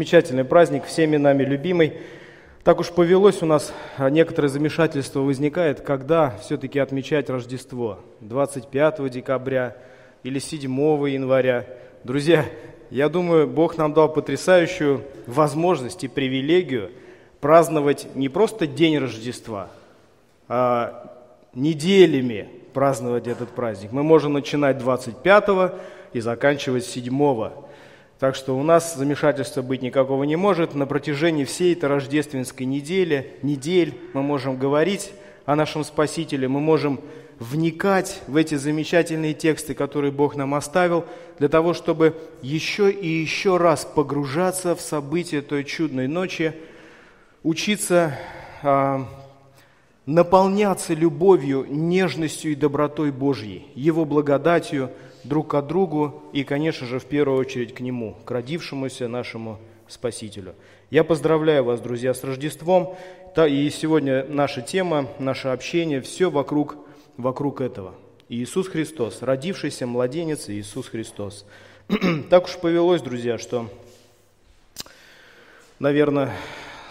Замечательный праздник, всеми нами любимый. Так уж повелось у нас, некоторое замешательство возникает, когда все-таки отмечать Рождество. 25 декабря или 7 января. Друзья, я думаю, Бог нам дал потрясающую возможность и привилегию праздновать не просто день Рождества, а неделями праздновать этот праздник. Мы можем начинать 25 и заканчивать 7 так что у нас замешательства быть никакого не может. На протяжении всей этой рождественской недели, недель мы можем говорить о нашем Спасителе, мы можем вникать в эти замечательные тексты, которые Бог нам оставил, для того, чтобы еще и еще раз погружаться в события той чудной ночи, учиться а, наполняться любовью, нежностью и добротой Божьей, Его благодатью – друг к другу и, конечно же, в первую очередь к Нему, к родившемуся нашему Спасителю. Я поздравляю вас, друзья, с Рождеством. И сегодня наша тема, наше общение, все вокруг, вокруг этого. Иисус Христос, родившийся младенец Иисус Христос. так уж повелось, друзья, что, наверное,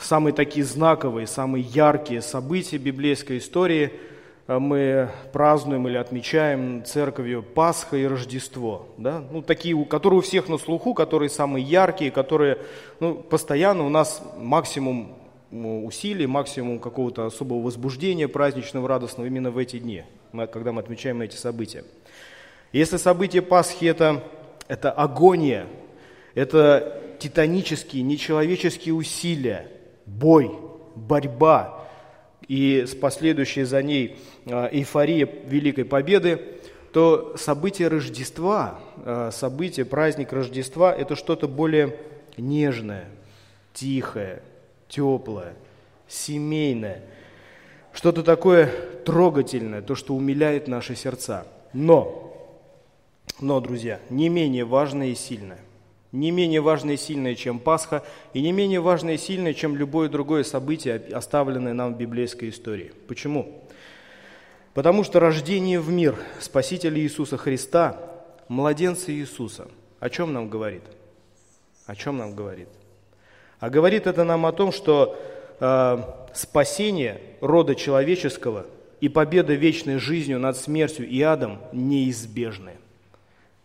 самые такие знаковые, самые яркие события библейской истории – мы празднуем или отмечаем церковью Пасха и Рождество. Да? Ну, такие, которые у всех на слуху, которые самые яркие, которые ну, постоянно у нас максимум усилий, максимум какого-то особого возбуждения праздничного, радостного именно в эти дни, когда мы отмечаем эти события. Если событие Пасхи это, – это агония, это титанические, нечеловеческие усилия, бой, борьба – и с последующей за ней а, эйфория Великой Победы, то событие Рождества, а, событие, праздник Рождества – это что-то более нежное, тихое, теплое, семейное, что-то такое трогательное, то, что умиляет наши сердца. Но, но, друзья, не менее важное и сильное не менее важное и сильное, чем Пасха, и не менее важное и сильное, чем любое другое событие, оставленное нам в библейской истории. Почему? Потому что рождение в мир Спасителя Иисуса Христа, младенца Иисуса, о чем нам говорит? О чем нам говорит? А говорит это нам о том, что э, спасение рода человеческого и победа вечной жизнью над смертью и адом неизбежны.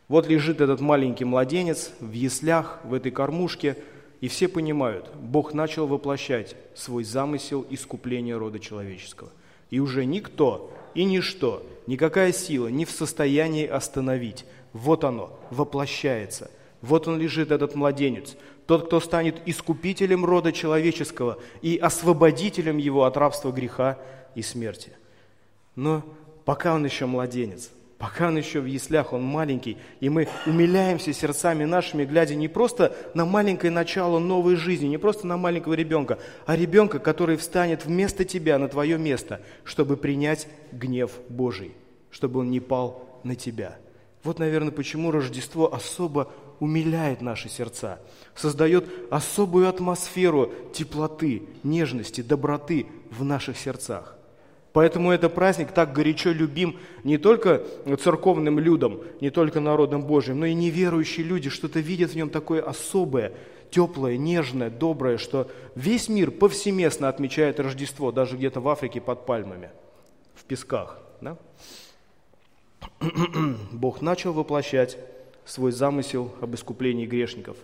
Вот лежит этот маленький младенец в яслях, в этой кормушке, и все понимают, Бог начал воплощать свой замысел искупления рода человеческого. И уже никто и ничто, никакая сила не в состоянии остановить. Вот оно, воплощается. Вот он лежит, этот младенец. Тот, кто станет искупителем рода человеческого и освободителем его от рабства греха и смерти. Но пока он еще младенец, Пока он еще в яслях, он маленький, и мы умиляемся сердцами нашими, глядя не просто на маленькое начало новой жизни, не просто на маленького ребенка, а ребенка, который встанет вместо тебя на твое место, чтобы принять гнев Божий, чтобы он не пал на тебя. Вот, наверное, почему Рождество особо умиляет наши сердца, создает особую атмосферу теплоты, нежности, доброты в наших сердцах. Поэтому этот праздник так горячо любим не только церковным людям, не только народом Божьим, но и неверующие люди что-то видят в нем такое особое, теплое, нежное, доброе, что весь мир повсеместно отмечает Рождество, даже где-то в Африке под пальмами, в песках. Да? Бог начал воплощать свой замысел об искуплении грешников.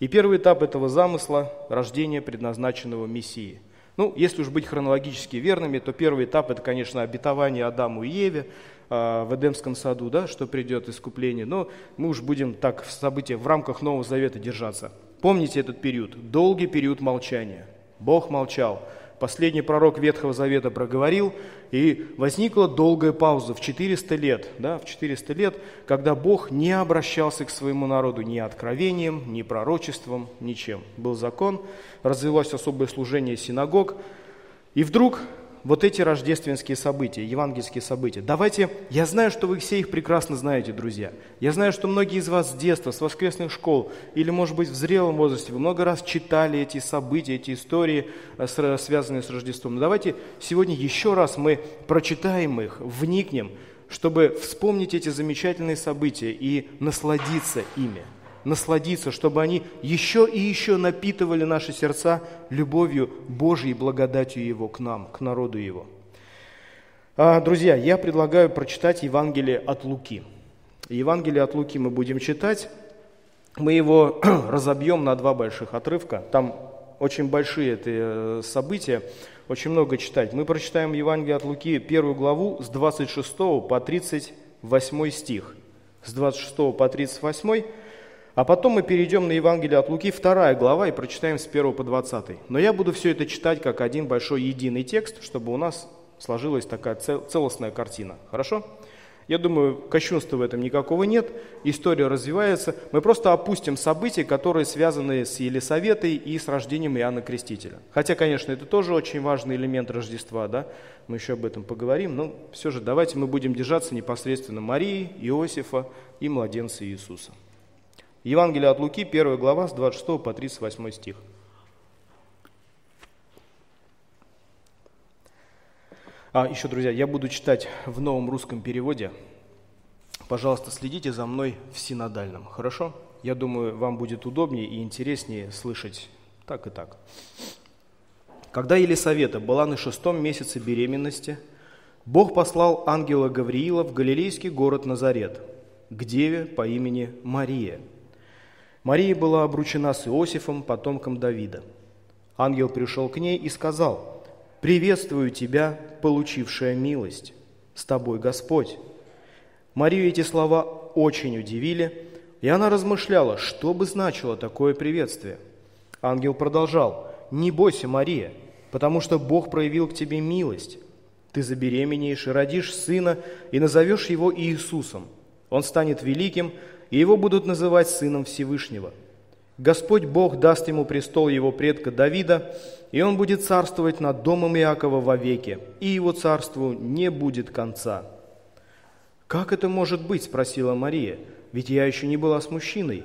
И первый этап этого замысла – рождение предназначенного Мессии – ну, если уж быть хронологически верными, то первый этап – это, конечно, обетование Адаму и Еве э, в Эдемском саду, да, что придет искупление. Но мы уж будем так в событиях в рамках Нового Завета держаться. Помните этот период, долгий период молчания. Бог молчал. Последний пророк Ветхого Завета проговорил, и возникла долгая пауза в 400 лет, да, в 400 лет, когда Бог не обращался к своему народу ни откровением, ни пророчеством, ничем. Был закон, развилось особое служение синагог, и вдруг вот эти рождественские события, евангельские события. Давайте, я знаю, что вы все их прекрасно знаете, друзья. Я знаю, что многие из вас с детства, с воскресных школ, или, может быть, в зрелом возрасте, вы много раз читали эти события, эти истории, э, связанные с Рождеством. Но давайте сегодня еще раз мы прочитаем их, вникнем, чтобы вспомнить эти замечательные события и насладиться ими. Насладиться, чтобы они еще и еще напитывали наши сердца любовью Божьей благодатью Его к нам, к народу Его. А, друзья, я предлагаю прочитать Евангелие от Луки. Евангелие от Луки мы будем читать. Мы его разобьем на два больших отрывка. Там очень большие это э, события, очень много читать. Мы прочитаем Евангелие от Луки, первую главу, с 26 по 38 стих. С 26 по 38, а потом мы перейдем на Евангелие от Луки, вторая глава, и прочитаем с 1 по 20. Но я буду все это читать как один большой единый текст, чтобы у нас сложилась такая целостная картина. Хорошо? Я думаю, кощунства в этом никакого нет, история развивается. Мы просто опустим события, которые связаны с Елисаветой и с рождением Иоанна Крестителя. Хотя, конечно, это тоже очень важный элемент Рождества, да? мы еще об этом поговорим, но все же давайте мы будем держаться непосредственно Марии, Иосифа и младенца Иисуса. Евангелие от Луки, 1 глава, с 26 по 38 стих. А еще, друзья, я буду читать в новом русском переводе. Пожалуйста, следите за мной в синодальном, хорошо? Я думаю, вам будет удобнее и интереснее слышать так и так. Когда Елисавета была на шестом месяце беременности, Бог послал ангела Гавриила в галилейский город Назарет, к деве по имени Мария. Мария была обручена с Иосифом, потомком Давида. Ангел пришел к ней и сказал – «Приветствую тебя, получившая милость, с тобой Господь». Марию эти слова очень удивили, и она размышляла, что бы значило такое приветствие. Ангел продолжал, «Не бойся, Мария, потому что Бог проявил к тебе милость. Ты забеременеешь и родишь сына, и назовешь его Иисусом. Он станет великим, и его будут называть Сыном Всевышнего – Господь Бог даст ему престол его предка Давида, и он будет царствовать над домом Иакова вовеки, и его царству не будет конца». «Как это может быть?» – спросила Мария, – «ведь я еще не была с мужчиной».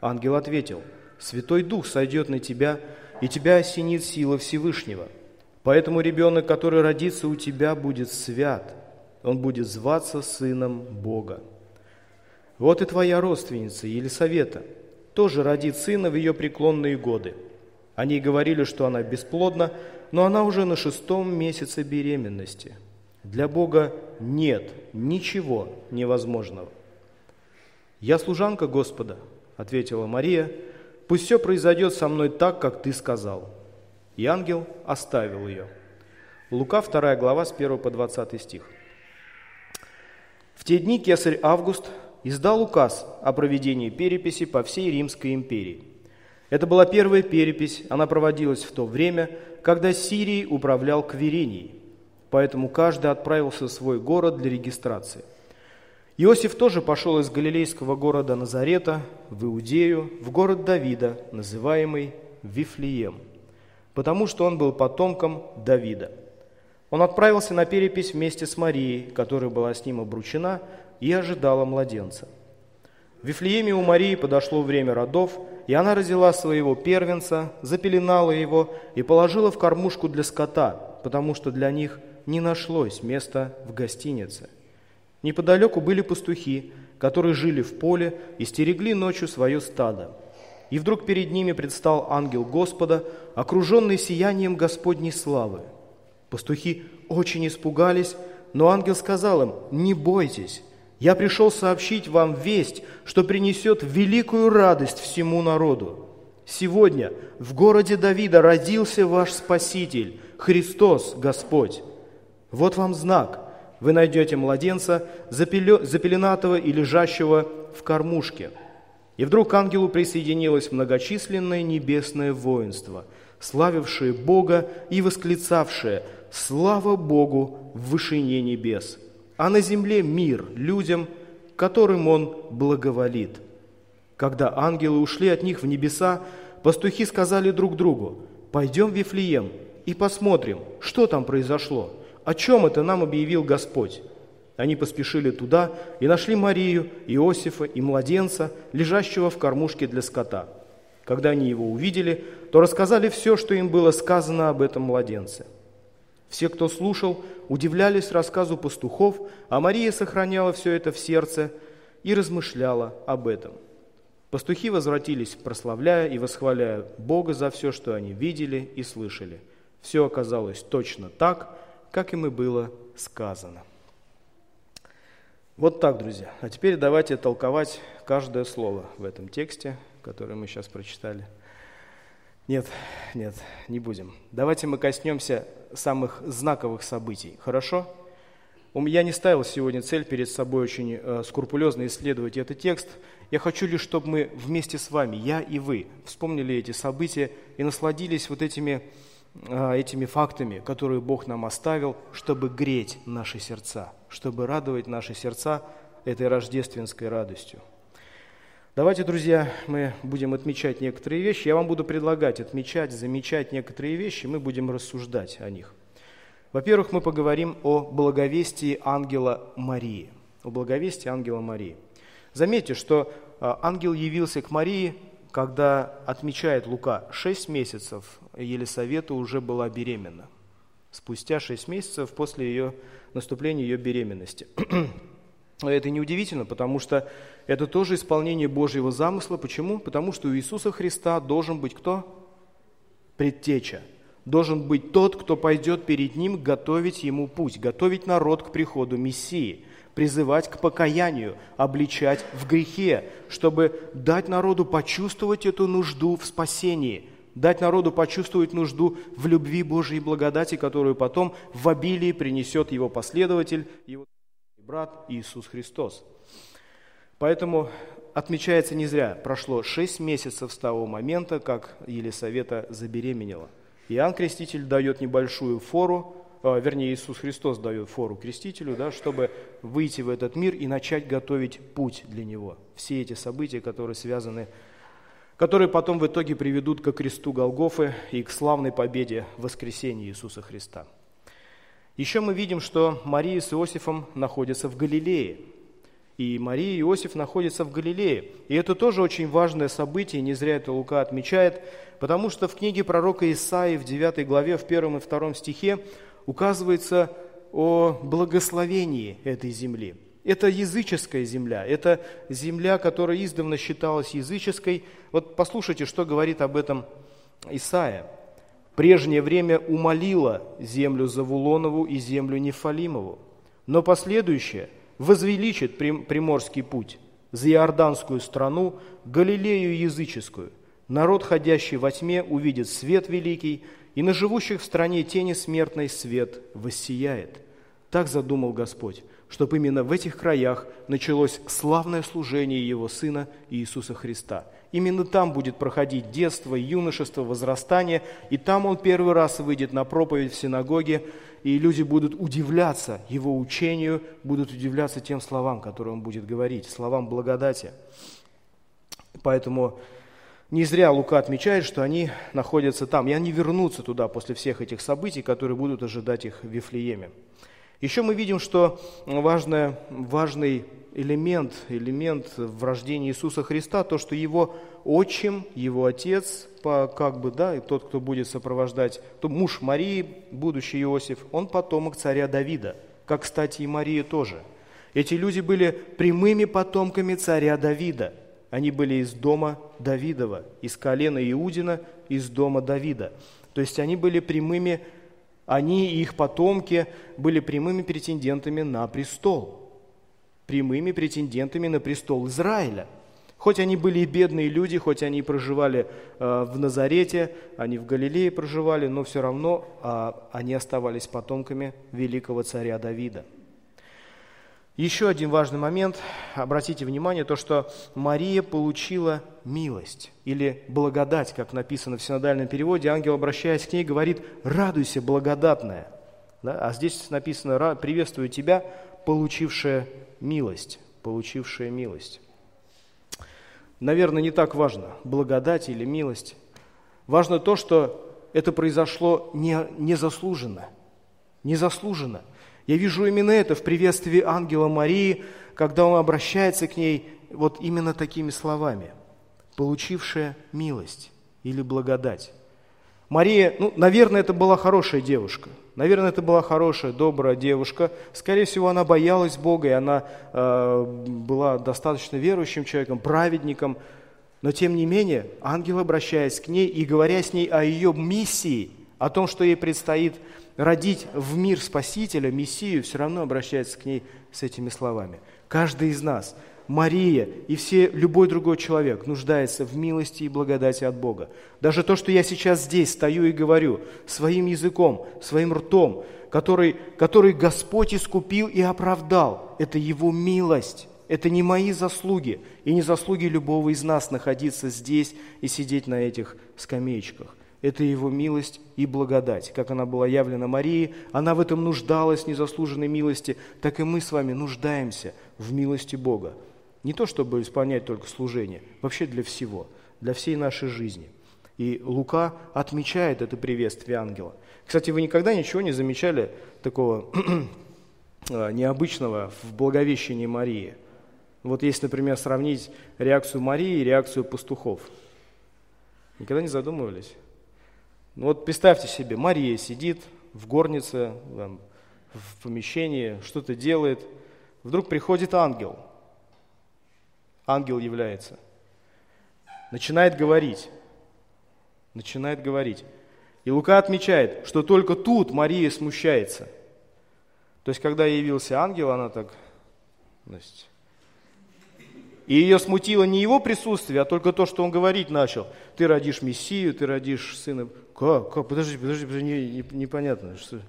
Ангел ответил, «Святой Дух сойдет на тебя, и тебя осенит сила Всевышнего. Поэтому ребенок, который родится у тебя, будет свят, он будет зваться Сыном Бога. Вот и твоя родственница Елисавета – тоже родит сына в ее преклонные годы. Они говорили, что она бесплодна, но она уже на шестом месяце беременности. Для Бога нет ничего невозможного. «Я служанка Господа», — ответила Мария, — «пусть все произойдет со мной так, как ты сказал». И ангел оставил ее. Лука, 2 глава, с 1 по 20 стих. В те дни кесарь Август издал указ о проведении переписи по всей Римской империи. Это была первая перепись, она проводилась в то время, когда Сирией управлял Кверений, поэтому каждый отправился в свой город для регистрации. Иосиф тоже пошел из галилейского города Назарета в Иудею, в город Давида, называемый Вифлеем, потому что он был потомком Давида. Он отправился на перепись вместе с Марией, которая была с ним обручена, и ожидала младенца. В Вифлееме у Марии подошло время родов, и она родила своего первенца, запеленала его и положила в кормушку для скота, потому что для них не нашлось места в гостинице. Неподалеку были пастухи, которые жили в поле и стерегли ночью свое стадо. И вдруг перед ними предстал ангел Господа, окруженный сиянием Господней славы. Пастухи очень испугались, но ангел сказал им, «Не бойтесь, я пришел сообщить вам весть, что принесет великую радость всему народу. Сегодня в городе Давида родился ваш Спаситель, Христос Господь. Вот вам знак. Вы найдете младенца, запеленатого и лежащего в кормушке. И вдруг к ангелу присоединилось многочисленное небесное воинство, славившее Бога и восклицавшее «Слава Богу в вышине небес!» А на земле мир людям, которым Он благоволит. Когда ангелы ушли от них в небеса, пастухи сказали друг другу, «Пойдем в Вифлеем и посмотрим, что там произошло, о чем это нам объявил Господь». Они поспешили туда и нашли Марию, Иосифа и младенца, лежащего в кормушке для скота. Когда они его увидели, то рассказали все, что им было сказано об этом младенце – все, кто слушал, удивлялись рассказу пастухов, а Мария сохраняла все это в сердце и размышляла об этом. Пастухи возвратились, прославляя и восхваляя Бога за все, что они видели и слышали. Все оказалось точно так, как им и было сказано. Вот так, друзья. А теперь давайте толковать каждое слово в этом тексте, который мы сейчас прочитали. Нет, нет, не будем. Давайте мы коснемся самых знаковых событий. Хорошо? Я не ставил сегодня цель перед собой очень э, скрупулезно исследовать этот текст. Я хочу лишь, чтобы мы вместе с вами, я и вы, вспомнили эти события и насладились вот этими, э, этими фактами, которые Бог нам оставил, чтобы греть наши сердца, чтобы радовать наши сердца этой рождественской радостью. Давайте, друзья, мы будем отмечать некоторые вещи. Я вам буду предлагать отмечать, замечать некоторые вещи, мы будем рассуждать о них. Во-первых, мы поговорим о благовестии ангела Марии. О благовестии ангела Марии. Заметьте, что а, ангел явился к Марии, когда отмечает Лука 6 месяцев, Елисавета уже была беременна. Спустя 6 месяцев после ее наступления ее беременности. Это неудивительно, потому что это тоже исполнение Божьего замысла. Почему? Потому что у Иисуса Христа должен быть кто? Предтеча. Должен быть тот, кто пойдет перед Ним готовить Ему путь, готовить народ к приходу Мессии, призывать к покаянию, обличать в грехе, чтобы дать народу почувствовать эту нужду в спасении, дать народу почувствовать нужду в любви Божьей благодати, которую потом в обилии принесет его последователь, его брат Иисус Христос. Поэтому отмечается не зря. Прошло шесть месяцев с того момента, как Елисавета забеременела. Иоанн Креститель дает небольшую фору, э, вернее, Иисус Христос дает фору крестителю, да, чтобы выйти в этот мир и начать готовить путь для него. Все эти события, которые связаны, которые потом в итоге приведут к кресту Голгофы и к славной победе воскресения Иисуса Христа. Еще мы видим, что Мария с Иосифом находятся в Галилее. И Мария и Иосиф находятся в Галилее. И это тоже очень важное событие, не зря это Лука отмечает, потому что в книге пророка Исаии в 9 главе, в 1 и 2 стихе указывается о благословении этой земли. Это языческая земля, это земля, которая издавна считалась языческой. Вот послушайте, что говорит об этом Исаия прежнее время умолила землю Завулонову и землю Нефалимову, но последующее возвеличит приморский путь, за Иорданскую страну, Галилею языческую. Народ, ходящий во тьме, увидит свет великий, и на живущих в стране тени смертной свет воссияет. Так задумал Господь, чтобы именно в этих краях началось славное служение Его Сына Иисуса Христа – Именно там будет проходить детство, юношество, возрастание, и там он первый раз выйдет на проповедь в синагоге, и люди будут удивляться его учению, будут удивляться тем словам, которые он будет говорить, словам благодати. Поэтому не зря Лука отмечает, что они находятся там, и они вернутся туда после всех этих событий, которые будут ожидать их в Вифлееме. Еще мы видим, что важное, важный элемент, элемент в рождении Иисуса Христа, то, что его отчим, его отец, по, как бы, да, и тот, кто будет сопровождать, то муж Марии, будущий Иосиф, он потомок царя Давида, как, кстати, и Мария тоже. Эти люди были прямыми потомками царя Давида. Они были из дома Давидова, из колена Иудина, из дома Давида. То есть они были прямыми, они и их потомки были прямыми претендентами на престол прямыми претендентами на престол Израиля. Хоть они были и бедные люди, хоть они проживали э, в Назарете, они в Галилее проживали, но все равно э, они оставались потомками великого царя Давида. Еще один важный момент, обратите внимание, то, что Мария получила милость или благодать, как написано в синодальном переводе. Ангел, обращаясь к ней, говорит «радуйся, благодатная». Да? А здесь написано «приветствую тебя, получившая милость, получившая милость. Наверное, не так важно, благодать или милость. Важно то, что это произошло не, незаслуженно. Незаслуженно. Я вижу именно это в приветствии ангела Марии, когда он обращается к ней вот именно такими словами. Получившая милость или благодать. Мария, ну, наверное, это была хорошая девушка. Наверное, это была хорошая, добрая девушка. Скорее всего, она боялась Бога, и она э, была достаточно верующим человеком, праведником. Но тем не менее, ангел, обращаясь к ней и говоря с ней о ее миссии, о том, что ей предстоит родить в мир Спасителя, Мессию, все равно обращается к ней с этими словами. Каждый из нас, Мария и все, любой другой человек нуждается в милости и благодати от Бога. Даже то, что я сейчас здесь стою и говорю своим языком, своим ртом, который, который Господь искупил и оправдал, это Его милость. Это не мои заслуги и не заслуги любого из нас находиться здесь и сидеть на этих скамеечках. Это Его милость и благодать. Как она была явлена Марии, она в этом нуждалась незаслуженной милости, так и мы с вами нуждаемся в милости Бога. Не то, чтобы исполнять только служение, вообще для всего, для всей нашей жизни. И Лука отмечает это приветствие ангела. Кстати, вы никогда ничего не замечали такого необычного в Благовещении Марии – вот если, например, сравнить реакцию Марии и реакцию пастухов. Никогда не задумывались? Ну вот представьте себе, Мария сидит в горнице, в помещении, что-то делает. Вдруг приходит ангел. Ангел является. Начинает говорить. Начинает говорить. И Лука отмечает, что только тут Мария смущается. То есть, когда явился ангел, она так, значит, и ее смутило не его присутствие, а только то, что он говорить начал. Ты родишь Мессию, ты родишь сына. Как? как? Подожди, подожди, подожди не, не. Что...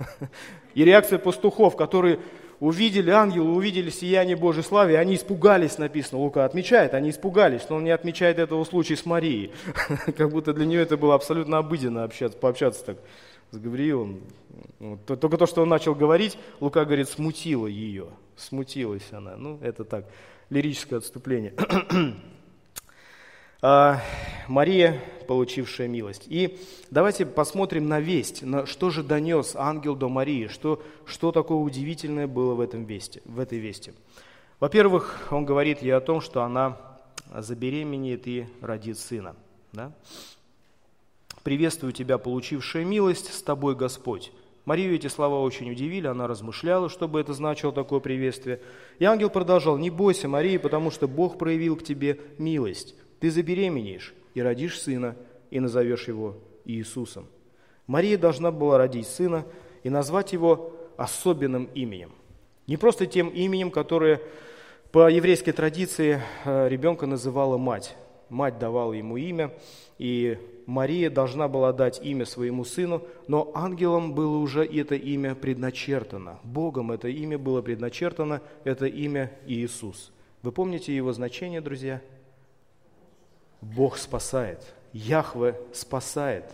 И реакция пастухов, которые увидели ангела, увидели сияние Божьей славы, они испугались, написано, Лука отмечает, они испугались, но он не отмечает этого случая с Марией. Как будто для нее это было абсолютно обыденно общаться, пообщаться так с Гавриилом. Только то, что он начал говорить, Лука говорит, смутило ее, смутилась она. Ну, это так, лирическое отступление. А, Мария, получившая милость. И давайте посмотрим на весть, на что же донес ангел до Марии, что, что такое удивительное было в, этом вести, в этой вести. Во-первых, он говорит ей о том, что она забеременеет и родит сына. Да? «Приветствую тебя, получившая милость, с тобой Господь». Марию эти слова очень удивили, она размышляла, что бы это значило такое приветствие. И ангел продолжал, «Не бойся, Мария, потому что Бог проявил к тебе милость. Ты забеременеешь и родишь сына, и назовешь его Иисусом». Мария должна была родить сына и назвать его особенным именем. Не просто тем именем, которое по еврейской традиции э, ребенка называла мать. Мать давала ему имя, и Мария должна была дать имя своему сыну, но ангелом было уже это имя предначертано. Богом это имя было предначертано, это имя Иисус. Вы помните его значение, друзья? Бог спасает, Яхве спасает.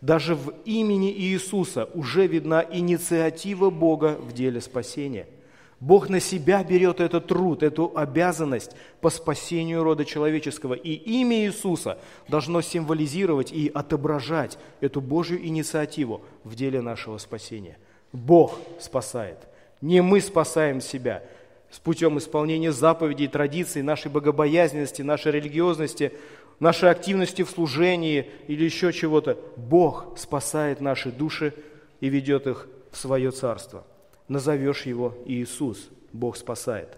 Даже в имени Иисуса уже видна инициатива Бога в деле спасения – Бог на себя берет этот труд, эту обязанность по спасению рода человеческого. И имя Иисуса должно символизировать и отображать эту Божью инициативу в деле нашего спасения. Бог спасает. Не мы спасаем себя с путем исполнения заповедей, традиций, нашей богобоязненности, нашей религиозности, нашей активности в служении или еще чего-то. Бог спасает наши души и ведет их в свое царство назовешь его Иисус, Бог спасает.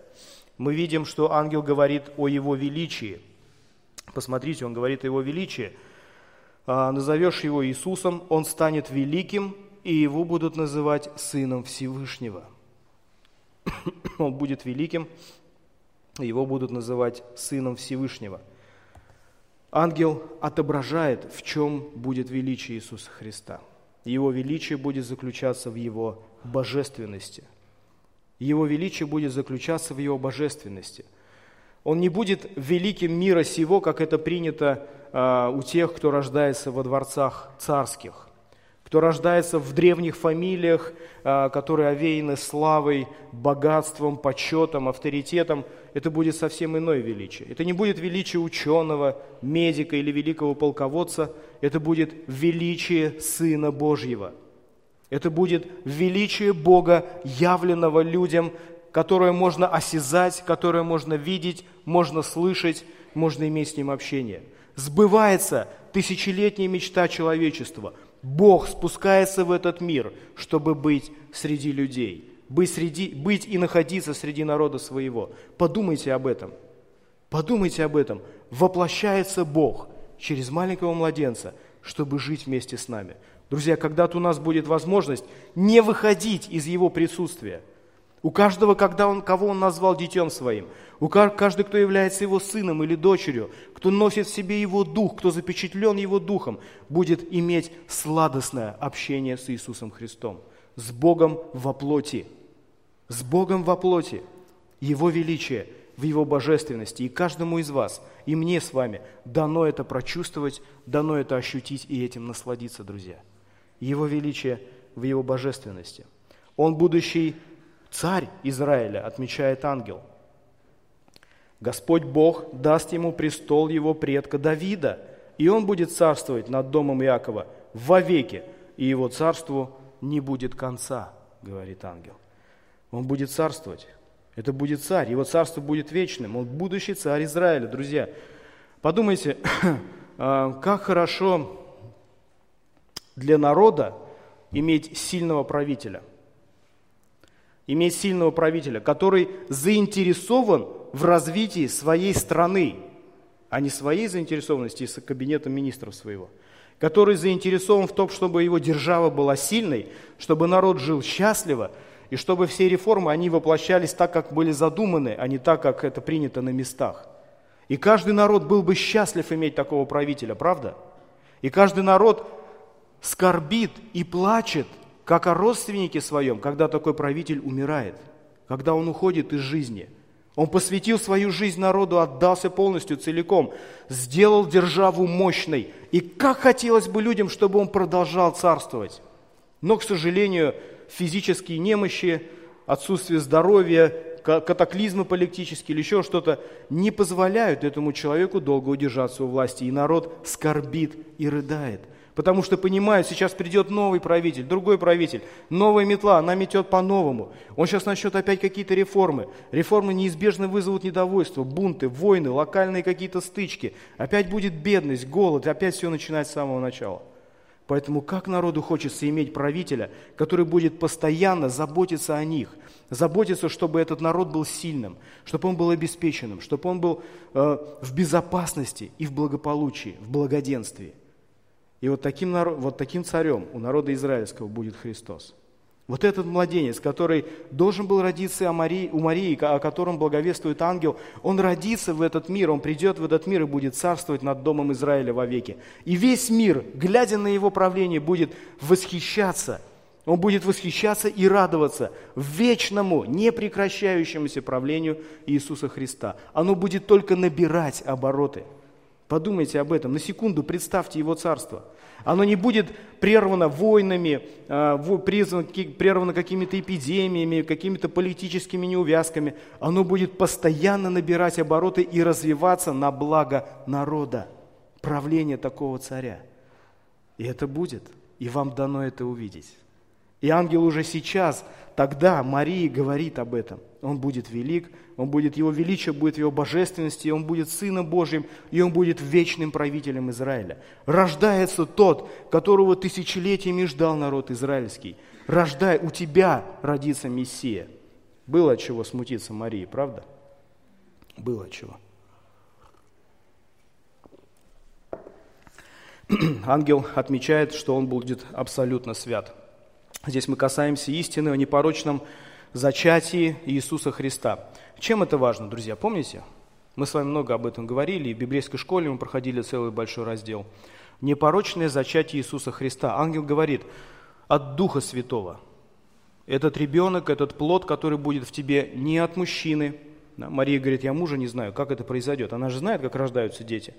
Мы видим, что ангел говорит о его величии. Посмотрите, он говорит о его величии. А, назовешь его Иисусом, он станет великим, и его будут называть Сыном Всевышнего. Он будет великим, его будут называть Сыном Всевышнего. Ангел отображает, в чем будет величие Иисуса Христа. Его величие будет заключаться в его божественности. Его величие будет заключаться в его божественности. Он не будет великим мира сего, как это принято э, у тех, кто рождается во дворцах царских, кто рождается в древних фамилиях, э, которые овеяны славой, богатством, почетом, авторитетом. Это будет совсем иное величие. Это не будет величие ученого, медика или великого полководца, это будет величие Сына Божьего – это будет величие Бога, явленного людям, которое можно осязать, которое можно видеть, можно слышать, можно иметь с ним общение. Сбывается тысячелетняя мечта человечества. Бог спускается в этот мир, чтобы быть среди людей, быть, среди, быть и находиться среди народа своего. Подумайте об этом. Подумайте об этом. Воплощается Бог через маленького младенца, чтобы жить вместе с нами. Друзья, когда-то у нас будет возможность не выходить из Его присутствия. У каждого, когда он, кого Он назвал детем своим, у каждого, кто является Его сыном или дочерью, кто носит в себе Его дух, кто запечатлен Его духом, будет иметь сладостное общение с Иисусом Христом, с Богом во плоти. С Богом во плоти. Его величие – в Его божественности. И каждому из вас, и мне с вами дано это прочувствовать, дано это ощутить и этим насладиться, друзья. Его величие в Его божественности. Он будущий царь Израиля, отмечает ангел. Господь Бог даст ему престол его предка Давида, и он будет царствовать над домом Иакова вовеки, и его царству не будет конца, говорит ангел. Он будет царствовать. Это будет царь, его царство будет вечным, он будущий царь Израиля, друзья. Подумайте, а, как хорошо для народа иметь сильного правителя. Иметь сильного правителя, который заинтересован в развитии своей страны, а не своей заинтересованности с кабинетом министров своего, который заинтересован в том, чтобы его держава была сильной, чтобы народ жил счастливо – и чтобы все реформы, они воплощались так, как были задуманы, а не так, как это принято на местах. И каждый народ был бы счастлив иметь такого правителя, правда? И каждый народ скорбит и плачет, как о родственнике своем, когда такой правитель умирает, когда он уходит из жизни. Он посвятил свою жизнь народу, отдался полностью, целиком, сделал державу мощной. И как хотелось бы людям, чтобы он продолжал царствовать. Но, к сожалению, физические немощи, отсутствие здоровья, катаклизмы политические или еще что-то не позволяют этому человеку долго удержаться у власти. И народ скорбит и рыдает. Потому что понимают, сейчас придет новый правитель, другой правитель, новая метла, она метет по-новому. Он сейчас начнет опять какие-то реформы. Реформы неизбежно вызовут недовольство, бунты, войны, локальные какие-то стычки. Опять будет бедность, голод, опять все начинать с самого начала. Поэтому как народу хочется иметь правителя, который будет постоянно заботиться о них, заботиться, чтобы этот народ был сильным, чтобы он был обеспеченным, чтобы он был э, в безопасности и в благополучии, в благоденствии. И вот таким, вот таким царем у народа израильского будет Христос. Вот этот младенец, который должен был родиться у Марии, о котором благовествует ангел, он родится в этот мир, он придет в этот мир и будет царствовать над домом Израиля вовеки. И весь мир, глядя на его правление, будет восхищаться. Он будет восхищаться и радоваться вечному, непрекращающемуся правлению Иисуса Христа. Оно будет только набирать обороты. Подумайте об этом. На секунду представьте Его царство – оно не будет прервано войнами, а, прервано какими-то эпидемиями, какими-то политическими неувязками. Оно будет постоянно набирать обороты и развиваться на благо народа, правление такого царя. И это будет, и вам дано это увидеть. И ангел уже сейчас, тогда Марии говорит об этом. Он будет велик, он будет, его величие будет в его божественности, он будет Сыном Божьим, и он будет вечным правителем Израиля. Рождается тот, которого тысячелетиями ждал народ израильский. Рождай, у тебя родится Мессия. Было от чего смутиться Марии, правда? Было от чего. Ангел отмечает, что он будет абсолютно свят. Здесь мы касаемся истины о непорочном зачатии Иисуса Христа. Чем это важно, друзья? Помните? Мы с вами много об этом говорили, и в библейской школе мы проходили целый большой раздел. Непорочное зачатие Иисуса Христа. Ангел говорит, от Духа Святого. Этот ребенок, этот плод, который будет в тебе не от мужчины. Мария говорит, я мужа не знаю, как это произойдет. Она же знает, как рождаются дети.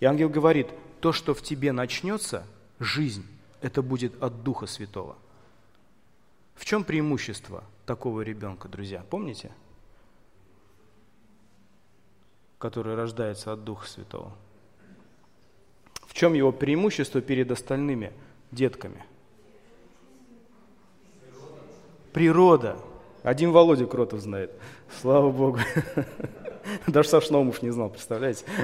И ангел говорит, то, что в тебе начнется, жизнь, это будет от Духа Святого. В чем преимущество такого ребенка, друзья? Помните? Который рождается от Духа Святого. В чем его преимущество перед остальными детками? Природа. Один Володя Кротов знает. Слава Богу. Даже Саш Наумов не знал, представляете?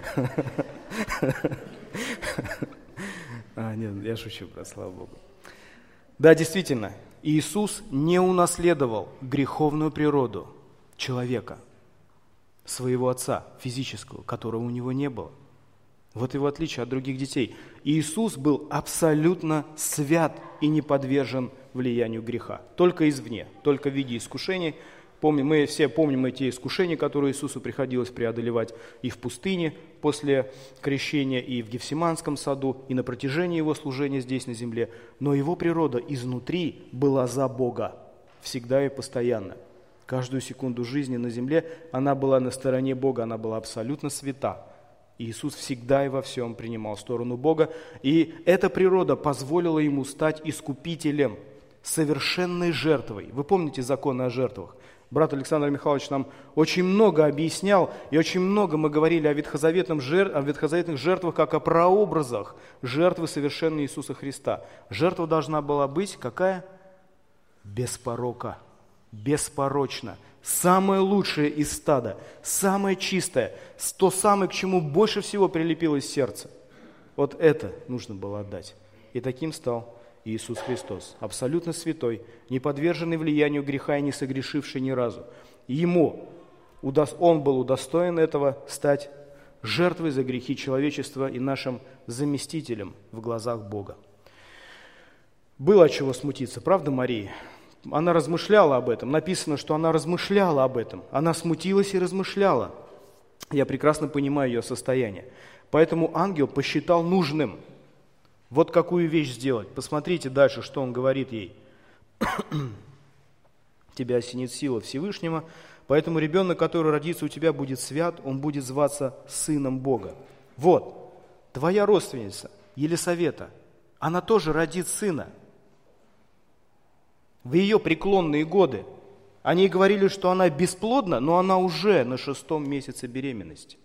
А, нет, я шучу, брат, слава Богу. Да, действительно, Иисус не унаследовал греховную природу человека. своего отца физического, которого у него не было. Вот его отличие от других детей. Иисус был абсолютно свят и не подвержен влиянию греха. Только извне, только в виде искушений. Помним, мы все помним эти искушения, которые Иисусу приходилось преодолевать и в пустыне после крещения, и в Гефсиманском саду, и на протяжении его служения здесь на земле. Но его природа изнутри была за Бога, всегда и постоянно. Каждую секунду жизни на земле она была на стороне Бога, она была абсолютно свята. Иисус всегда и во всем принимал сторону Бога, и эта природа позволила ему стать искупителем, совершенной жертвой. Вы помните законы о жертвах? Брат Александр Михайлович нам очень много объяснял, и очень много мы говорили о, ветхозаветном жертв, о ветхозаветных жертвах, как о прообразах жертвы совершенной Иисуса Христа. Жертва должна была быть какая? Без порока, беспорочно, самое лучшее из стада, самое чистое, то самое, к чему больше всего прилепилось сердце. Вот это нужно было отдать. И таким стал Иисус Христос, абсолютно святой, не подверженный влиянию греха и не согрешивший ни разу. Ему, он был удостоен этого стать жертвой за грехи человечества и нашим заместителем в глазах Бога. Было от чего смутиться, правда, Мария? Она размышляла об этом. Написано, что она размышляла об этом. Она смутилась и размышляла. Я прекрасно понимаю ее состояние. Поэтому ангел посчитал нужным вот какую вещь сделать. Посмотрите дальше, что он говорит ей. Тебя осенит сила Всевышнего, поэтому ребенок, который родится у тебя, будет свят, он будет зваться сыном Бога. Вот, твоя родственница, Елисавета, она тоже родит сына – в ее преклонные годы. Они говорили, что она бесплодна, но она уже на шестом месяце беременности.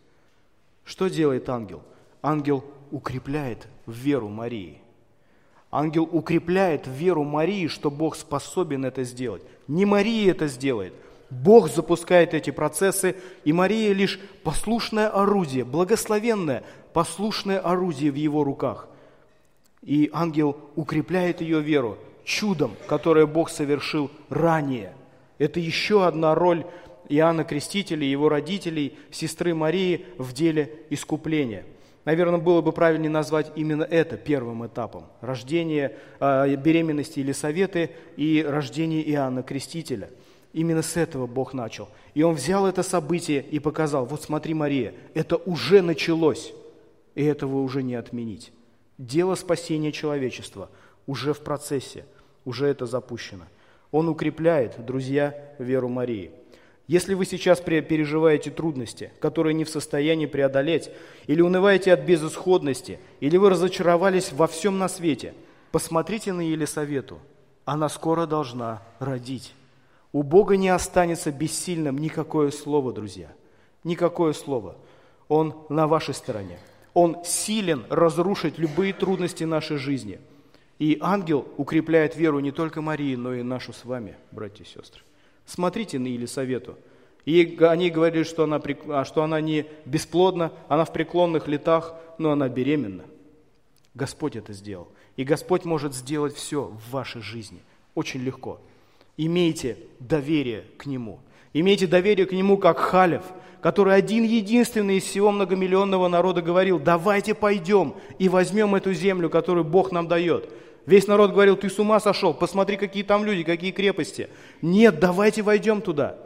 Что делает ангел? Ангел укрепляет веру Марии. Ангел укрепляет веру Марии, что Бог способен это сделать. Не Мария это сделает. Бог запускает эти процессы, и Мария лишь послушное орудие, благословенное, послушное орудие в его руках. И ангел укрепляет ее веру чудом, которое Бог совершил ранее. Это еще одна роль Иоанна Крестителя его родителей, сестры Марии в деле искупления. Наверное, было бы правильнее назвать именно это первым этапом. Рождение, э, беременности Елисаветы и рождение Иоанна Крестителя. Именно с этого Бог начал. И Он взял это событие и показал, вот смотри, Мария, это уже началось, и этого уже не отменить. Дело спасения человечества уже в процессе – уже это запущено. Он укрепляет, друзья, веру Марии. Если вы сейчас переживаете трудности, которые не в состоянии преодолеть, или унываете от безысходности, или вы разочаровались во всем на свете, посмотрите на Елисавету. Она скоро должна родить. У Бога не останется бессильным никакое слово, друзья. Никакое слово. Он на вашей стороне. Он силен разрушить любые трудности нашей жизни – и ангел укрепляет веру не только Марии, но и нашу с вами, братья и сестры. Смотрите на Елисавету. И они говорили, что она, а, что она не бесплодна, она в преклонных летах, но она беременна. Господь это сделал. И Господь может сделать все в вашей жизни. Очень легко. Имейте доверие к Нему. Имейте доверие к Нему, как Халев, который один единственный из всего многомиллионного народа говорил, давайте пойдем и возьмем эту землю, которую Бог нам дает. Весь народ говорил, ты с ума сошел, посмотри, какие там люди, какие крепости. Нет, давайте войдем туда.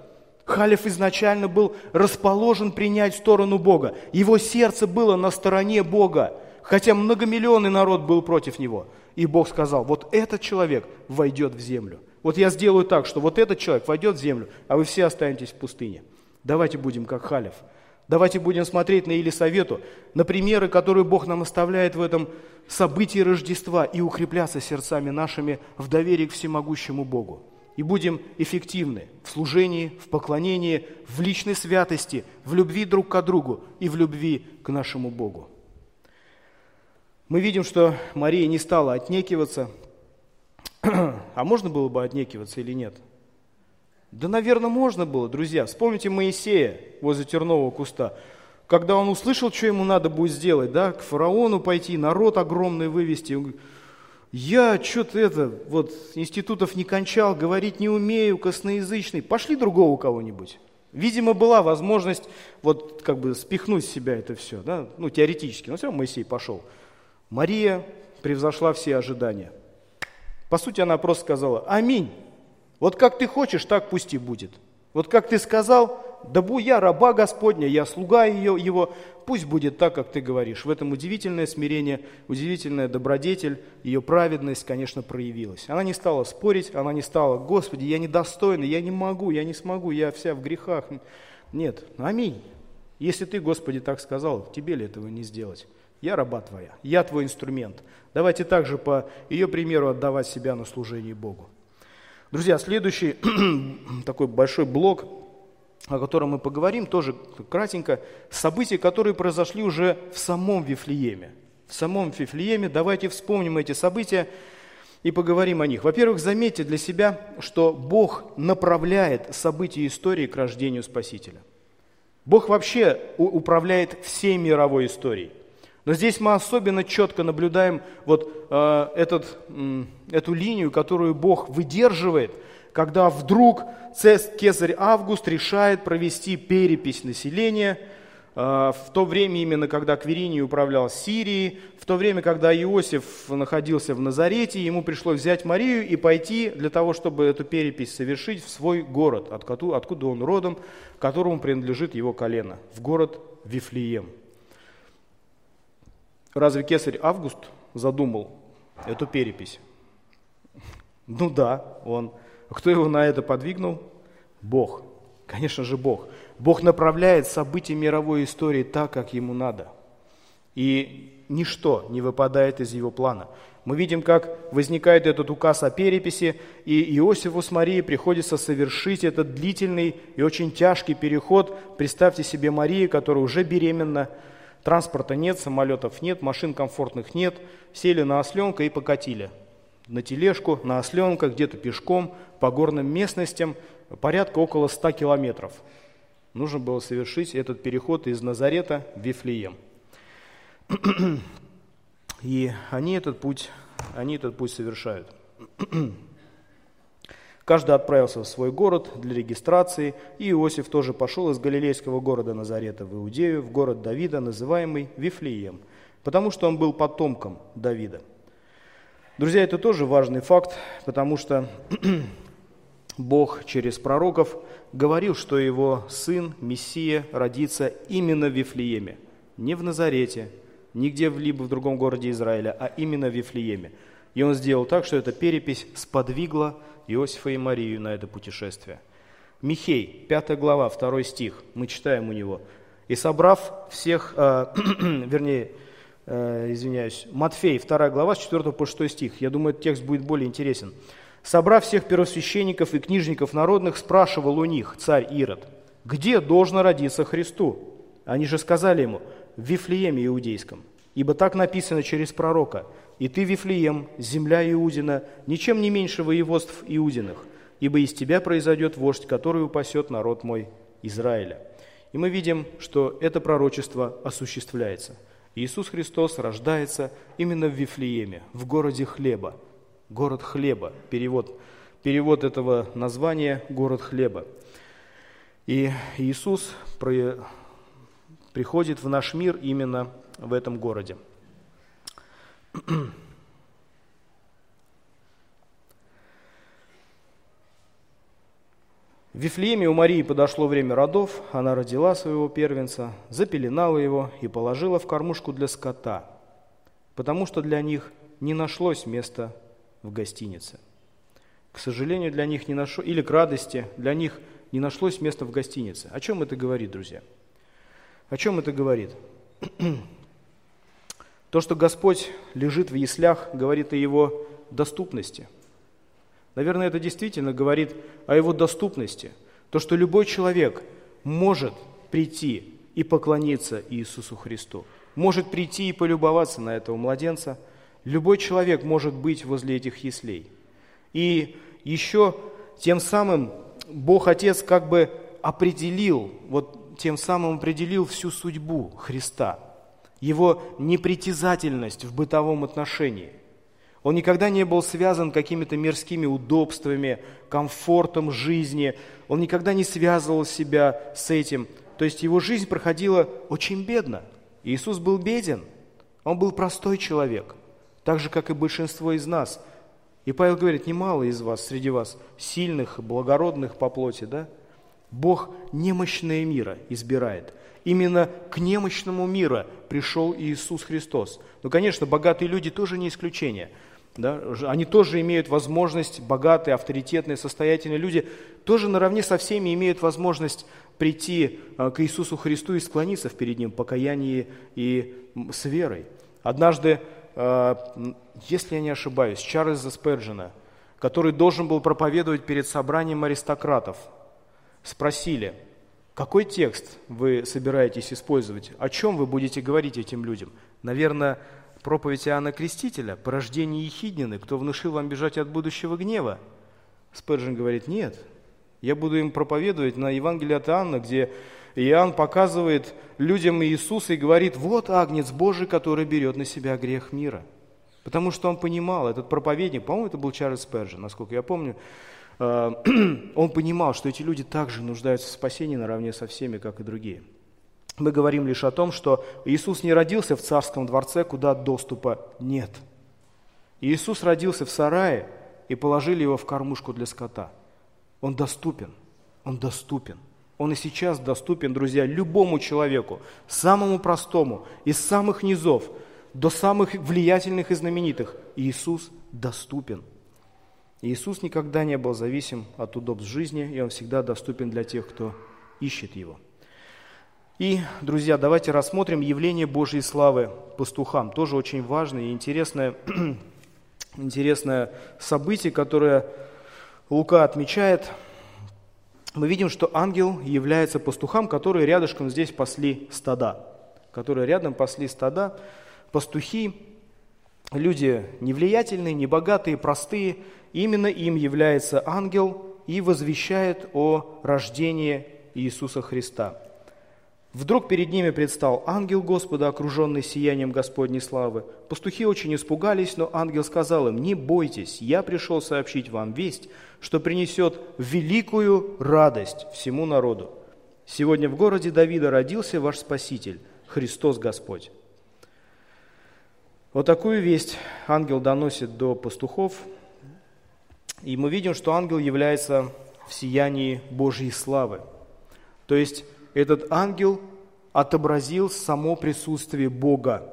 Халев изначально был расположен принять сторону Бога. Его сердце было на стороне Бога, хотя многомиллионный народ был против него. И Бог сказал, вот этот человек войдет в землю. Вот я сделаю так, что вот этот человек войдет в землю, а вы все останетесь в пустыне. Давайте будем как Халев. Давайте будем смотреть на Елисавету, на примеры, которые Бог нам оставляет в этом событии Рождества и укрепляться сердцами нашими в доверии к всемогущему Богу. И будем эффективны в служении, в поклонении, в личной святости, в любви друг к другу и в любви к нашему Богу. Мы видим, что Мария не стала отнекиваться. А можно было бы отнекиваться или нет? Да, наверное, можно было, друзья. Вспомните Моисея возле тернового куста. Когда он услышал, что ему надо будет сделать, да, к фараону пойти, народ огромный вывести. Он говорит, я что-то это, вот, институтов не кончал, говорить не умею, косноязычный. Пошли другого кого-нибудь. Видимо, была возможность вот как бы спихнуть с себя это все, да? ну теоретически, но все равно Моисей пошел. Мария превзошла все ожидания. По сути, она просто сказала, аминь, вот как ты хочешь, так пусть и будет. Вот как ты сказал, да бу я раба Господня, я слуга ее, его, пусть будет так, как ты говоришь. В этом удивительное смирение, удивительная добродетель, ее праведность, конечно, проявилась. Она не стала спорить, она не стала, Господи, я недостойна, я не могу, я не смогу, я вся в грехах. Нет, аминь. Если ты, Господи, так сказал, тебе ли этого не сделать? Я раба твоя, я твой инструмент. Давайте также по ее примеру отдавать себя на служение Богу. Друзья, следующий такой большой блок о котором мы поговорим, тоже кратенько, события, которые произошли уже в самом Вифлееме. В самом Вифлееме давайте вспомним эти события и поговорим о них. Во-первых, заметьте для себя, что Бог направляет события истории к рождению Спасителя. Бог вообще управляет всей мировой историей. Но здесь мы особенно четко наблюдаем вот э, этот, э, эту линию, которую Бог выдерживает – когда вдруг кесарь Август решает провести перепись населения, э, в то время именно, когда Квериний управлял Сирией, в то время, когда Иосиф находился в Назарете, ему пришлось взять Марию и пойти для того, чтобы эту перепись совершить в свой город, откуда он родом, которому принадлежит его колено, в город Вифлеем. Разве кесарь Август задумал эту перепись? Ну да, он кто его на это подвигнул? Бог. Конечно же, Бог. Бог направляет события мировой истории так, как ему надо. И ничто не выпадает из его плана. Мы видим, как возникает этот указ о переписи, и Иосифу с Марией приходится совершить этот длительный и очень тяжкий переход. Представьте себе Марию, которая уже беременна, транспорта нет, самолетов нет, машин комфортных нет, сели на осленка и покатили – на тележку, на осленка, где-то пешком, по горным местностям, порядка около 100 километров. Нужно было совершить этот переход из Назарета в Вифлеем. И они этот путь, они этот путь совершают. Каждый отправился в свой город для регистрации, и Иосиф тоже пошел из галилейского города Назарета в Иудею, в город Давида, называемый Вифлеем, потому что он был потомком Давида – Друзья, это тоже важный факт, потому что Бог через пророков говорил, что его сын, Мессия, родится именно в Вифлееме. Не в Назарете, нигде либо в другом городе Израиля, а именно в Вифлееме. И он сделал так, что эта перепись сподвигла Иосифа и Марию на это путешествие. Михей, 5 глава, 2 стих, мы читаем у него. «И собрав всех, э, вернее, э, извиняюсь, Матфей, 2 глава, с 4 по 6 стих. Я думаю, этот текст будет более интересен. «Собрав всех первосвященников и книжников народных, спрашивал у них царь Ирод, где должно родиться Христу? Они же сказали ему, в Вифлееме Иудейском, ибо так написано через пророка, «И ты, Вифлеем, земля Иудина, ничем не меньше воеводств Иудиных, ибо из тебя произойдет вождь, который упасет народ мой Израиля». И мы видим, что это пророчество осуществляется – Иисус Христос рождается именно в Вифлееме, в городе хлеба. Город хлеба, перевод, перевод этого названия – город хлеба. И Иисус при, приходит в наш мир именно в этом городе. В Вифлееме у Марии подошло время родов, она родила своего первенца, запеленала его и положила в кормушку для скота, потому что для них не нашлось места в гостинице. К сожалению, для них не нашло, или к радости, для них не нашлось места в гостинице. О чем это говорит, друзья? О чем это говорит? То, что Господь лежит в яслях, говорит о Его доступности – Наверное, это действительно говорит о его доступности. То, что любой человек может прийти и поклониться Иисусу Христу, может прийти и полюбоваться на этого младенца. Любой человек может быть возле этих яслей. И еще тем самым Бог Отец как бы определил, вот тем самым определил всю судьбу Христа, его непритязательность в бытовом отношении – Он никогда не был связан какими-то мирскими удобствами, комфортом жизни. Он никогда не связывал себя с этим. То есть его жизнь проходила очень бедно. Иисус был беден. Он был простой человек, так же, как и большинство из нас. И Павел говорит, немало из вас, среди вас, сильных, благородных по плоти, да? Бог немощное мира избирает. Именно к немощному миру пришел Иисус Христос. Но, конечно, богатые люди тоже не исключение. Да? Они тоже имеют возможность, богатые, авторитетные, состоятельные люди, тоже наравне со всеми имеют возможность прийти а, к Иисусу Христу и склониться перед Ним в покаянии и с верой. Однажды, а, если я не ошибаюсь, Чарльза Сперджина, который должен был проповедовать перед собранием аристократов, спросили, какой текст вы собираетесь использовать, о чем вы будете говорить этим людям? Наверное, проповедь Иоанна Крестителя, порождение Ехиднины, кто внушил вам бежать от будущего гнева? Сперджин говорит, нет, я буду им проповедовать на Евангелие от Иоанна, где Иоанн показывает людям Иисуса и говорит, вот Агнец Божий, который берет на себя грех мира. Потому что он понимал, этот проповедник, по-моему, это был Чарльз Сперджин, насколько я помню, он понимал, что эти люди также нуждаются в спасении наравне со всеми, как и другие. Мы говорим лишь о том, что Иисус не родился в царском дворце, куда доступа нет. Иисус родился в сарае и положили его в кормушку для скота – он доступен. Он доступен. Он и сейчас доступен, друзья, любому человеку, самому простому, из самых низов до самых влиятельных и знаменитых. Иисус доступен. Иисус никогда не был зависим от удобств жизни, и Он всегда доступен для тех, кто ищет Его. И, друзья, давайте рассмотрим явление Божьей славы пастухам. Тоже очень важное и интересное, интересное событие, которое Лука отмечает, мы видим, что ангел является пастухам, которые рядышком здесь пасли стада. Которые рядом пасли стада. Пастухи, люди невлиятельные, небогатые, простые. Именно им является ангел и возвещает о рождении Иисуса Христа. Вдруг перед ними предстал ангел Господа, окруженный сиянием Господней славы. Пастухи очень испугались, но ангел сказал им, «Не бойтесь, я пришел сообщить вам весть, что принесет великую радость всему народу. Сегодня в городе Давида родился ваш Спаситель, Христос Господь». Вот такую весть ангел доносит до пастухов, и мы видим, что ангел является в сиянии Божьей славы. То есть этот ангел отобразил само присутствие Бога.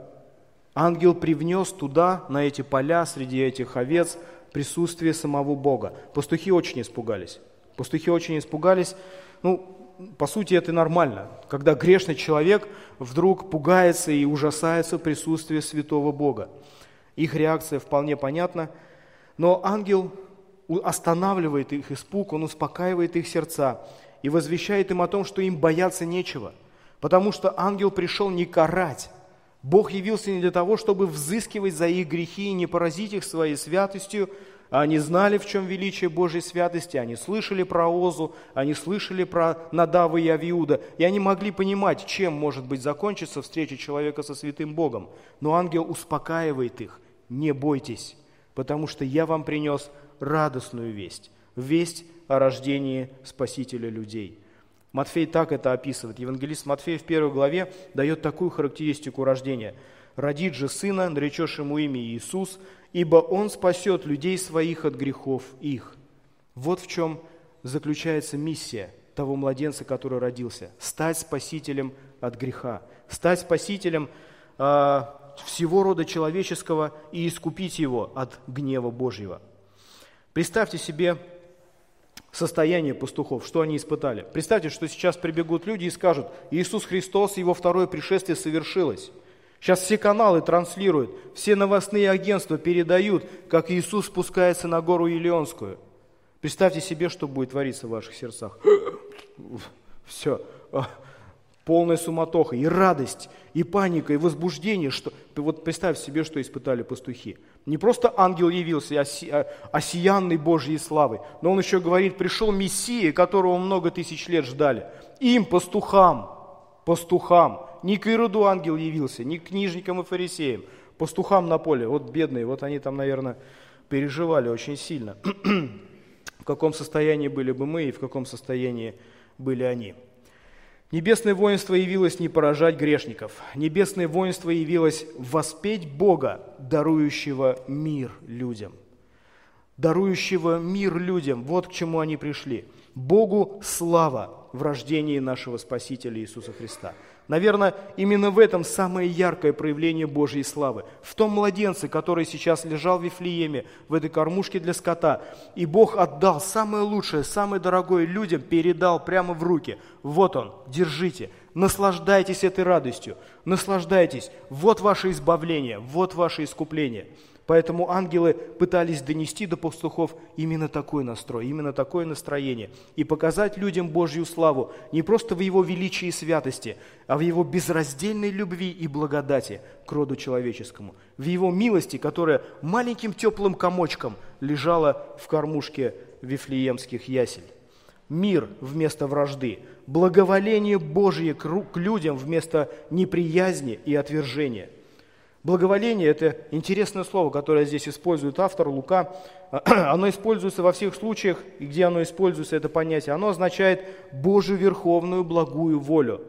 Ангел привнес туда, на эти поля, среди этих овец, присутствие самого Бога. Пастухи очень испугались. Пастухи очень испугались. Ну, по сути, это нормально, когда грешный человек вдруг пугается и ужасается в присутствии святого Бога. Их реакция вполне понятна, но ангел останавливает их испуг, он успокаивает их сердца и возвещает им о том, что им бояться нечего, потому что ангел пришел не карать. Бог явился не для того, чтобы взыскивать за их грехи и не поразить их своей святостью, они знали, в чем величие Божьей святости, они слышали про Озу, они слышали про Надава и Авиуда, и они могли понимать, чем может быть закончиться встреча человека со святым Богом. Но ангел успокаивает их, не бойтесь, потому что я вам принес радостную весть, весть о рождении Спасителя людей. Матфей так это описывает. Евангелист Матфей в первой главе дает такую характеристику рождения. «Родит же сына, наречешь ему имя Иисус, ибо он спасет людей своих от грехов их». Вот в чем заключается миссия того младенца, который родился. Стать спасителем от греха. Стать спасителем э, всего рода человеческого и искупить его от гнева Божьего. Представьте себе состояние пастухов, что они испытали. Представьте, что сейчас прибегут люди и скажут, Иисус Христос, Его второе пришествие совершилось. Сейчас все каналы транслируют, все новостные агентства передают, как Иисус спускается на гору Елеонскую. Представьте себе, что будет твориться в ваших сердцах. Все, полная суматоха, и радость, и паника, и возбуждение. Что... Вот представь себе, что испытали пастухи. Не просто ангел явился, а осиянный Божьей славой, но он еще говорит, пришел Мессия, которого много тысяч лет ждали. Им, пастухам, пастухам, не к Ироду ангел явился, не к книжникам и фарисеям, пастухам на поле, вот бедные, вот они там, наверное, переживали очень сильно. в каком состоянии были бы мы и в каком состоянии были они. Небесное воинство явилось не поражать грешников. Небесное воинство явилось воспеть Бога, дарующего мир людям. Дарующего мир людям. Вот к чему они пришли. Богу слава в рождении нашего Спасителя Иисуса Христа – Наверное, именно в этом самое яркое проявление Божьей славы. В том младенце, который сейчас лежал в Вифлееме, в этой кормушке для скота. И Бог отдал самое лучшее, самое дорогое людям, передал прямо в руки. Вот он, держите, наслаждайтесь этой радостью, наслаждайтесь. Вот ваше избавление, вот ваше искупление. Поэтому ангелы пытались донести до пастухов именно такой настрой, именно такое настроение. И показать людям Божью славу не просто в Его величии и святости, а в Его безраздельной любви и благодати к роду человеческому. В Его милости, которая маленьким теплым комочком лежала в кормушке вифлеемских ясель. Мир вместо вражды, благоволение Божье к людям вместо неприязни и отвержения – Благоволение – это интересное слово, которое здесь использует автор Лука. Оно используется во всех случаях, и где оно используется, это понятие. Оно означает Божью верховную благую волю.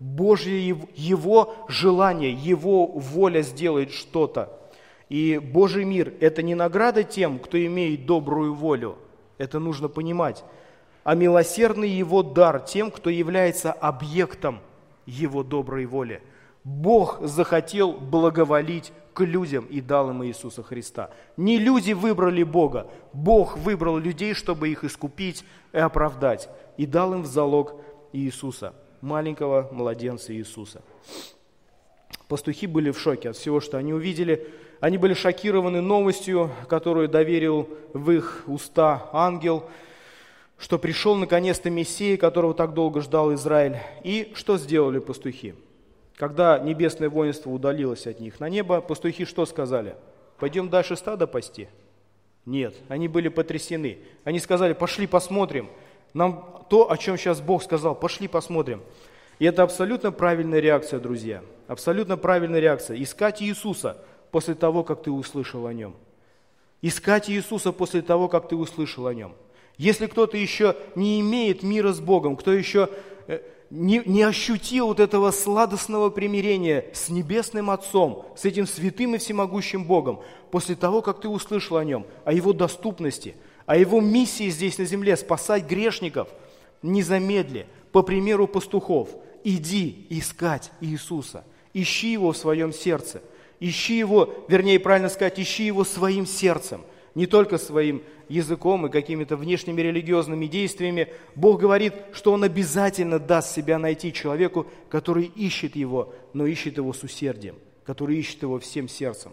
Божье Его желание, Его воля сделает что-то. И Божий мир – это не награда тем, кто имеет добрую волю. Это нужно понимать. А милосердный Его дар тем, кто является объектом Его доброй воли – Бог захотел благоволить к людям и дал им Иисуса Христа. Не люди выбрали Бога, Бог выбрал людей, чтобы их искупить и оправдать, и дал им в залог Иисуса, маленького младенца Иисуса. Пастухи были в шоке от всего, что они увидели. Они были шокированы новостью, которую доверил в их уста ангел, что пришел наконец-то Мессия, которого так долго ждал Израиль. И что сделали пастухи? Когда небесное воинство удалилось от них на небо, пастухи что сказали? Пойдем дальше стада пасти? Нет, они были потрясены. Они сказали, пошли посмотрим. Нам то, о чем сейчас Бог сказал, пошли посмотрим. И это абсолютно правильная реакция, друзья. Абсолютно правильная реакция. Искать Иисуса после того, как ты услышал о Нем. Искать Иисуса после того, как ты услышал о Нем. Если кто-то еще не имеет мира с Богом, кто еще э, не, не ощутил вот этого сладостного примирения с Небесным Отцом, с этим святым и всемогущим Богом, после того, как ты услышал о Нем, о Его доступности, о Его миссии здесь на земле, спасать грешников, не замедли, по примеру пастухов, иди искать Иисуса, ищи Его в своем сердце, ищи Его, вернее, правильно сказать, ищи Его своим сердцем, не только своим языком и какими-то внешними религиозными действиями, Бог говорит, что Он обязательно даст себя найти человеку, который ищет Его, но ищет Его с усердием, который ищет Его всем сердцем.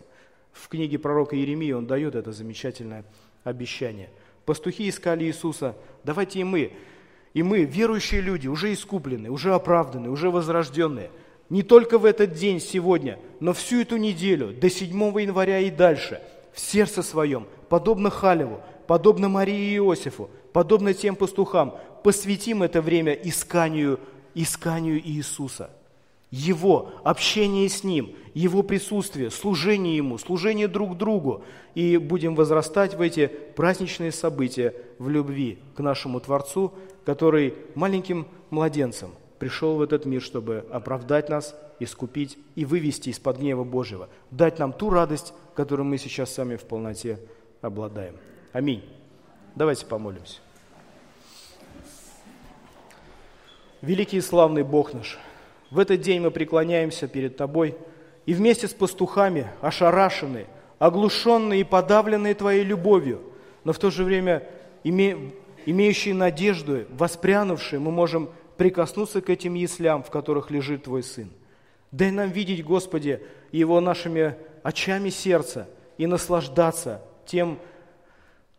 В книге пророка Иеремии Он дает это замечательное обещание. Пастухи искали Иисуса, давайте и мы, и мы, верующие люди, уже искупленные, уже оправданные, уже возрожденные, не только в этот день сегодня, но всю эту неделю, до 7 января и дальше, в сердце своем, подобно Халеву, подобно Марии и Иосифу, подобно тем пастухам, посвятим это время исканию, исканию Иисуса. Его общение с Ним, Его присутствие, служение Ему, служение друг другу. И будем возрастать в эти праздничные события в любви к нашему Творцу, который маленьким младенцем пришел в этот мир, чтобы оправдать нас, искупить и вывести из-под гнева Божьего, дать нам ту радость, которую мы сейчас сами в полноте обладаем. Аминь. Давайте помолимся. Великий и славный Бог наш, в этот день мы преклоняемся перед Тобой и вместе с пастухами, ошарашенные, оглушенные и подавленные Твоей любовью, но в то же время име, имеющие надежду, воспрянувшие, мы можем прикоснуться к этим яслям, в которых лежит Твой Сын. Дай нам видеть, Господи, Его нашими очами сердца и наслаждаться тем,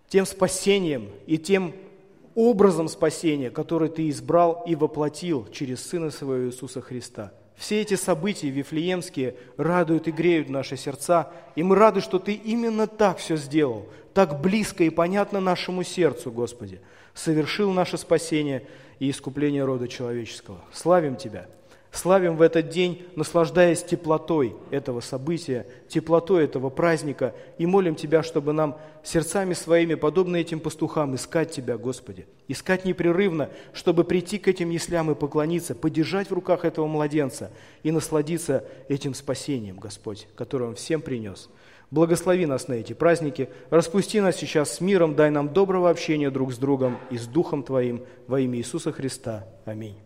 тем спасением и тем образом спасения, который Ты избрал и воплотил через Сына Своего Иисуса Христа. Все эти события вифлеемские радуют и греют наши сердца, и мы рады, что Ты именно так все сделал, так близко и понятно нашему сердцу, Господи, совершил наше спасение и искупление рода человеческого. Славим Тебя! Славим в этот день, наслаждаясь теплотой этого события, теплотой этого праздника, и молим Тебя, чтобы нам сердцами своими, подобно этим пастухам, искать Тебя, Господи. Искать непрерывно, чтобы прийти к этим яслям и поклониться, подержать в руках этого младенца и насладиться этим спасением, Господь, которое Он всем принес. Благослови нас на эти праздники, распусти нас сейчас с миром, дай нам доброго общения друг с другом и с Духом Твоим во имя Иисуса Христа. Аминь.